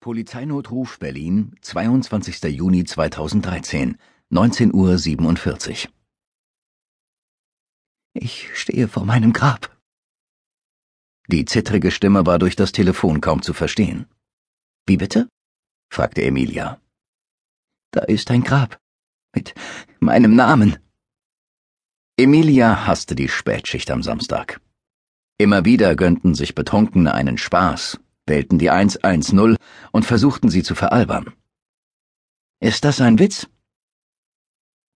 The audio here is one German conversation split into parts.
Polizeinotruf Berlin, 22. Juni 2013, 19.47 Uhr. Ich stehe vor meinem Grab. Die zittrige Stimme war durch das Telefon kaum zu verstehen. Wie bitte? fragte Emilia. Da ist ein Grab. Mit meinem Namen. Emilia hasste die Spätschicht am Samstag. Immer wieder gönnten sich Betrunkene einen Spaß, wählten die 110 und versuchten sie zu veralbern. Ist das ein Witz?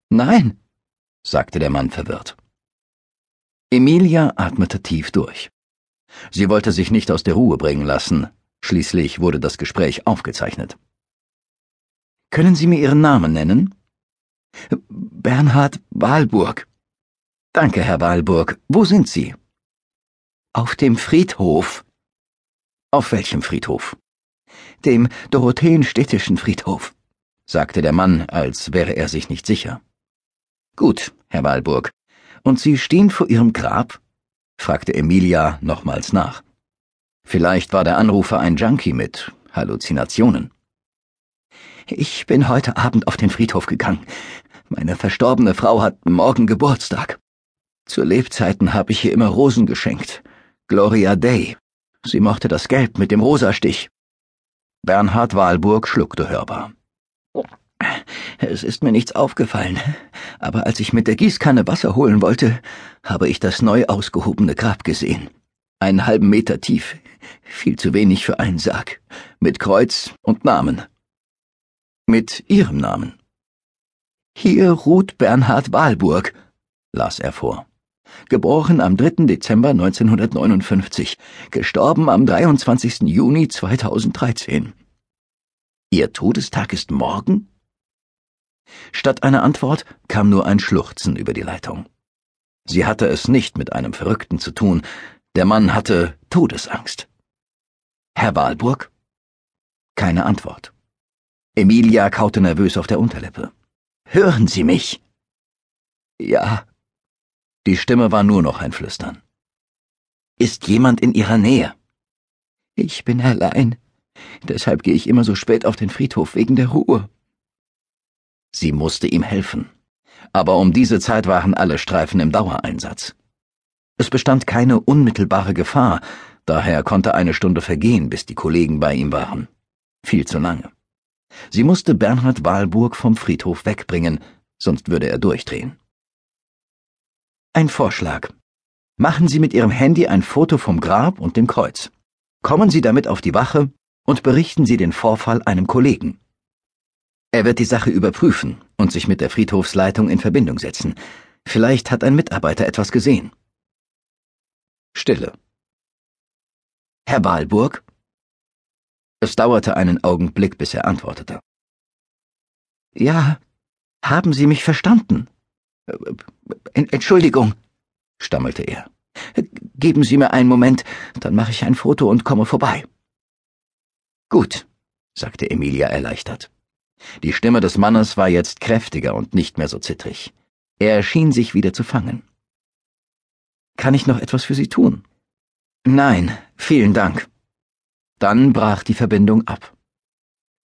Nein, sagte der Mann verwirrt. Emilia atmete tief durch. Sie wollte sich nicht aus der Ruhe bringen lassen, schließlich wurde das Gespräch aufgezeichnet. Können Sie mir Ihren Namen nennen? Bernhard Wahlburg. Danke, Herr Wahlburg. Wo sind Sie? Auf dem Friedhof. Auf welchem Friedhof? Dem Dorotheenstädtischen Friedhof, sagte der Mann, als wäre er sich nicht sicher. Gut, Herr Walburg. Und Sie stehen vor Ihrem Grab? fragte Emilia nochmals nach. Vielleicht war der Anrufer ein Junkie mit Halluzinationen. Ich bin heute Abend auf den Friedhof gegangen. Meine verstorbene Frau hat morgen Geburtstag. Zu Lebzeiten habe ich hier immer Rosen geschenkt. Gloria Dei, Sie mochte das Gelb mit dem Rosastich. Bernhard Wahlburg schluckte hörbar. Es ist mir nichts aufgefallen, aber als ich mit der Gießkanne Wasser holen wollte, habe ich das neu ausgehobene Grab gesehen. Einen halben Meter tief, viel zu wenig für einen Sarg, mit Kreuz und Namen. Mit Ihrem Namen. Hier ruht Bernhard Wahlburg, las er vor geboren am 3. Dezember 1959, gestorben am 23. Juni 2013. Ihr Todestag ist morgen? Statt einer Antwort kam nur ein Schluchzen über die Leitung. Sie hatte es nicht mit einem Verrückten zu tun, der Mann hatte Todesangst. Herr Wahlburg? Keine Antwort. Emilia kaute nervös auf der Unterlippe. Hören Sie mich? Ja, die Stimme war nur noch ein Flüstern. Ist jemand in Ihrer Nähe? Ich bin allein. Deshalb gehe ich immer so spät auf den Friedhof wegen der Ruhe. Sie musste ihm helfen. Aber um diese Zeit waren alle Streifen im Dauereinsatz. Es bestand keine unmittelbare Gefahr, daher konnte eine Stunde vergehen, bis die Kollegen bei ihm waren. Viel zu lange. Sie musste Bernhard Wahlburg vom Friedhof wegbringen, sonst würde er durchdrehen. Ein Vorschlag. Machen Sie mit Ihrem Handy ein Foto vom Grab und dem Kreuz. Kommen Sie damit auf die Wache und berichten Sie den Vorfall einem Kollegen. Er wird die Sache überprüfen und sich mit der Friedhofsleitung in Verbindung setzen. Vielleicht hat ein Mitarbeiter etwas gesehen. Stille. Herr Wahlburg? Es dauerte einen Augenblick, bis er antwortete. Ja, haben Sie mich verstanden? Entschuldigung, stammelte er. Geben Sie mir einen Moment, dann mache ich ein Foto und komme vorbei. Gut, sagte Emilia erleichtert. Die Stimme des Mannes war jetzt kräftiger und nicht mehr so zittrig. Er schien sich wieder zu fangen. Kann ich noch etwas für Sie tun? Nein, vielen Dank. Dann brach die Verbindung ab.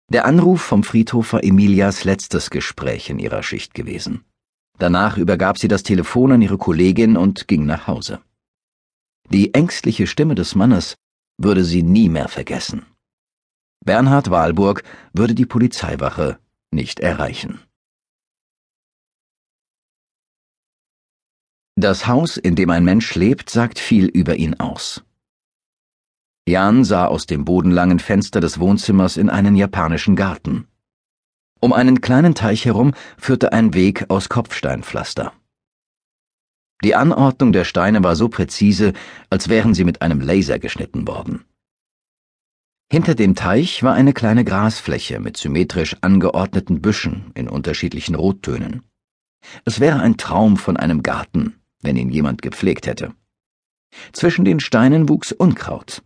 Der Anruf vom Friedhof war Emilias letztes Gespräch in ihrer Schicht gewesen. Danach übergab sie das Telefon an ihre Kollegin und ging nach Hause. Die ängstliche Stimme des Mannes würde sie nie mehr vergessen. Bernhard Wahlburg würde die Polizeiwache nicht erreichen. Das Haus, in dem ein Mensch lebt, sagt viel über ihn aus. Jan sah aus dem bodenlangen Fenster des Wohnzimmers in einen japanischen Garten. Um einen kleinen Teich herum führte ein Weg aus Kopfsteinpflaster. Die Anordnung der Steine war so präzise, als wären sie mit einem Laser geschnitten worden. Hinter dem Teich war eine kleine Grasfläche mit symmetrisch angeordneten Büschen in unterschiedlichen Rottönen. Es wäre ein Traum von einem Garten, wenn ihn jemand gepflegt hätte. Zwischen den Steinen wuchs Unkraut.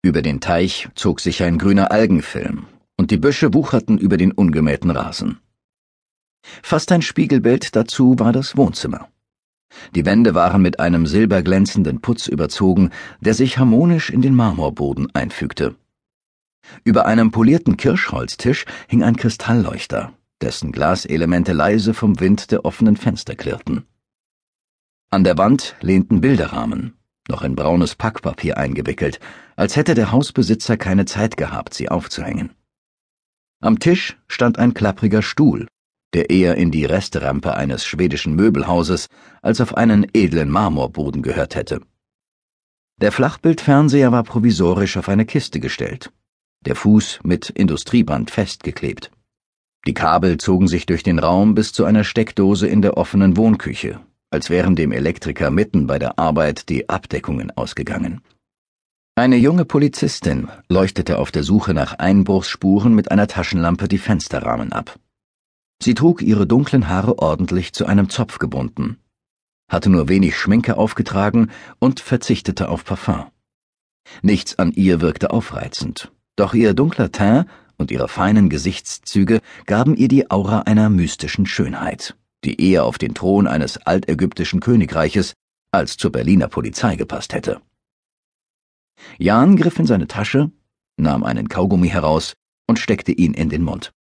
Über den Teich zog sich ein grüner Algenfilm, und die Büsche wucherten über den ungemähten Rasen. Fast ein Spiegelbild dazu war das Wohnzimmer. Die Wände waren mit einem silberglänzenden Putz überzogen, der sich harmonisch in den Marmorboden einfügte. Über einem polierten Kirschholztisch hing ein Kristallleuchter, dessen Glaselemente leise vom Wind der offenen Fenster klirrten. An der Wand lehnten Bilderrahmen, noch in braunes Packpapier eingewickelt, als hätte der Hausbesitzer keine Zeit gehabt, sie aufzuhängen. Am Tisch stand ein klappriger Stuhl, der eher in die Resterampe eines schwedischen Möbelhauses als auf einen edlen Marmorboden gehört hätte. Der Flachbildfernseher war provisorisch auf eine Kiste gestellt, der Fuß mit Industrieband festgeklebt. Die Kabel zogen sich durch den Raum bis zu einer Steckdose in der offenen Wohnküche, als wären dem Elektriker mitten bei der Arbeit die Abdeckungen ausgegangen. Eine junge Polizistin leuchtete auf der Suche nach Einbruchsspuren mit einer Taschenlampe die Fensterrahmen ab. Sie trug ihre dunklen Haare ordentlich zu einem Zopf gebunden hatte nur wenig Schminke aufgetragen und verzichtete auf Parfum. Nichts an ihr wirkte aufreizend, doch ihr dunkler Teint und ihre feinen Gesichtszüge gaben ihr die Aura einer mystischen Schönheit, die eher auf den Thron eines altägyptischen Königreiches als zur Berliner Polizei gepasst hätte. Jan griff in seine Tasche, nahm einen Kaugummi heraus und steckte ihn in den Mund.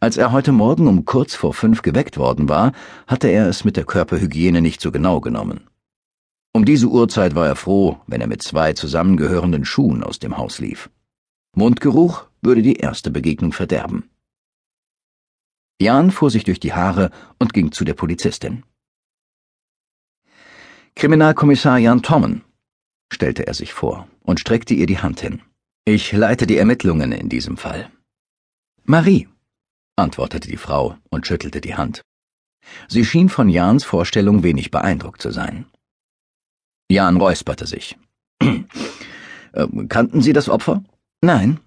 Als er heute Morgen um kurz vor fünf geweckt worden war, hatte er es mit der Körperhygiene nicht so genau genommen. Um diese Uhrzeit war er froh, wenn er mit zwei zusammengehörenden Schuhen aus dem Haus lief. Mundgeruch würde die erste Begegnung verderben. Jan fuhr sich durch die Haare und ging zu der Polizistin. Kriminalkommissar Jan Tommen, stellte er sich vor und streckte ihr die Hand hin. Ich leite die Ermittlungen in diesem Fall. Marie, antwortete die Frau und schüttelte die Hand. Sie schien von Jans Vorstellung wenig beeindruckt zu sein. Jan räusperte sich. Ähm, kannten Sie das Opfer? Nein.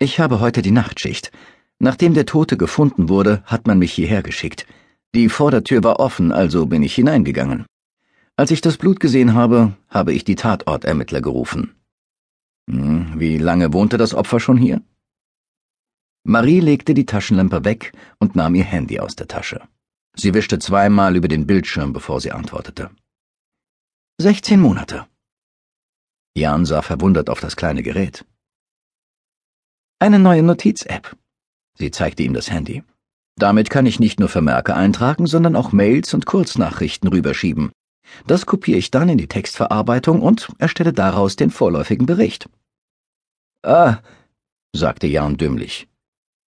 Ich habe heute die Nachtschicht. Nachdem der Tote gefunden wurde, hat man mich hierher geschickt. Die Vordertür war offen, also bin ich hineingegangen. Als ich das Blut gesehen habe, habe ich die Tatortermittler gerufen. Hm, wie lange wohnte das Opfer schon hier? Marie legte die Taschenlampe weg und nahm ihr Handy aus der Tasche. Sie wischte zweimal über den Bildschirm, bevor sie antwortete. Sechzehn Monate. Jan sah verwundert auf das kleine Gerät. Eine neue Notiz-App. Sie zeigte ihm das Handy. Damit kann ich nicht nur Vermerke eintragen, sondern auch Mails und Kurznachrichten rüberschieben. Das kopiere ich dann in die Textverarbeitung und erstelle daraus den vorläufigen Bericht. Ah, sagte Jan dümmlich.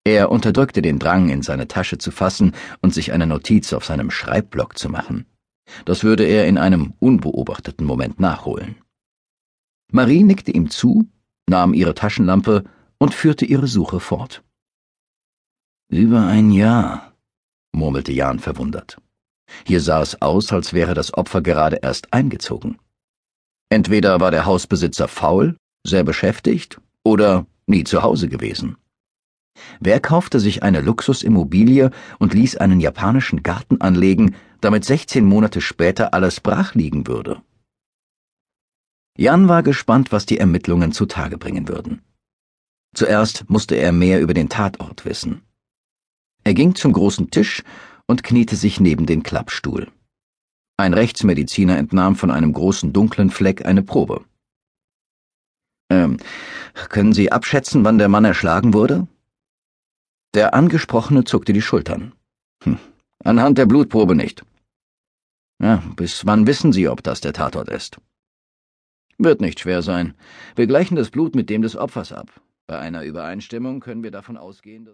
Er unterdrückte den Drang, in seine Tasche zu fassen und sich eine Notiz auf seinem Schreibblock zu machen. Das würde er in einem unbeobachteten Moment nachholen. Marie nickte ihm zu, nahm ihre Taschenlampe und führte ihre Suche fort. Über ein Jahr, murmelte Jan verwundert. Hier sah es aus, als wäre das Opfer gerade erst eingezogen. Entweder war der Hausbesitzer faul, sehr beschäftigt oder nie zu Hause gewesen. Wer kaufte sich eine Luxusimmobilie und ließ einen japanischen Garten anlegen, damit 16 Monate später alles brach liegen würde? Jan war gespannt, was die Ermittlungen zutage bringen würden. Zuerst musste er mehr über den Tatort wissen. Er ging zum großen Tisch und kniete sich neben den Klappstuhl. Ein Rechtsmediziner entnahm von einem großen dunklen Fleck eine Probe. Ähm, können Sie abschätzen, wann der Mann erschlagen wurde? Der Angesprochene zuckte die Schultern. Hm, anhand der Blutprobe nicht. Ja, bis wann wissen Sie, ob das der Tatort ist? Wird nicht schwer sein. Wir gleichen das Blut mit dem des Opfers ab. Bei einer Übereinstimmung können wir davon ausgehen, dass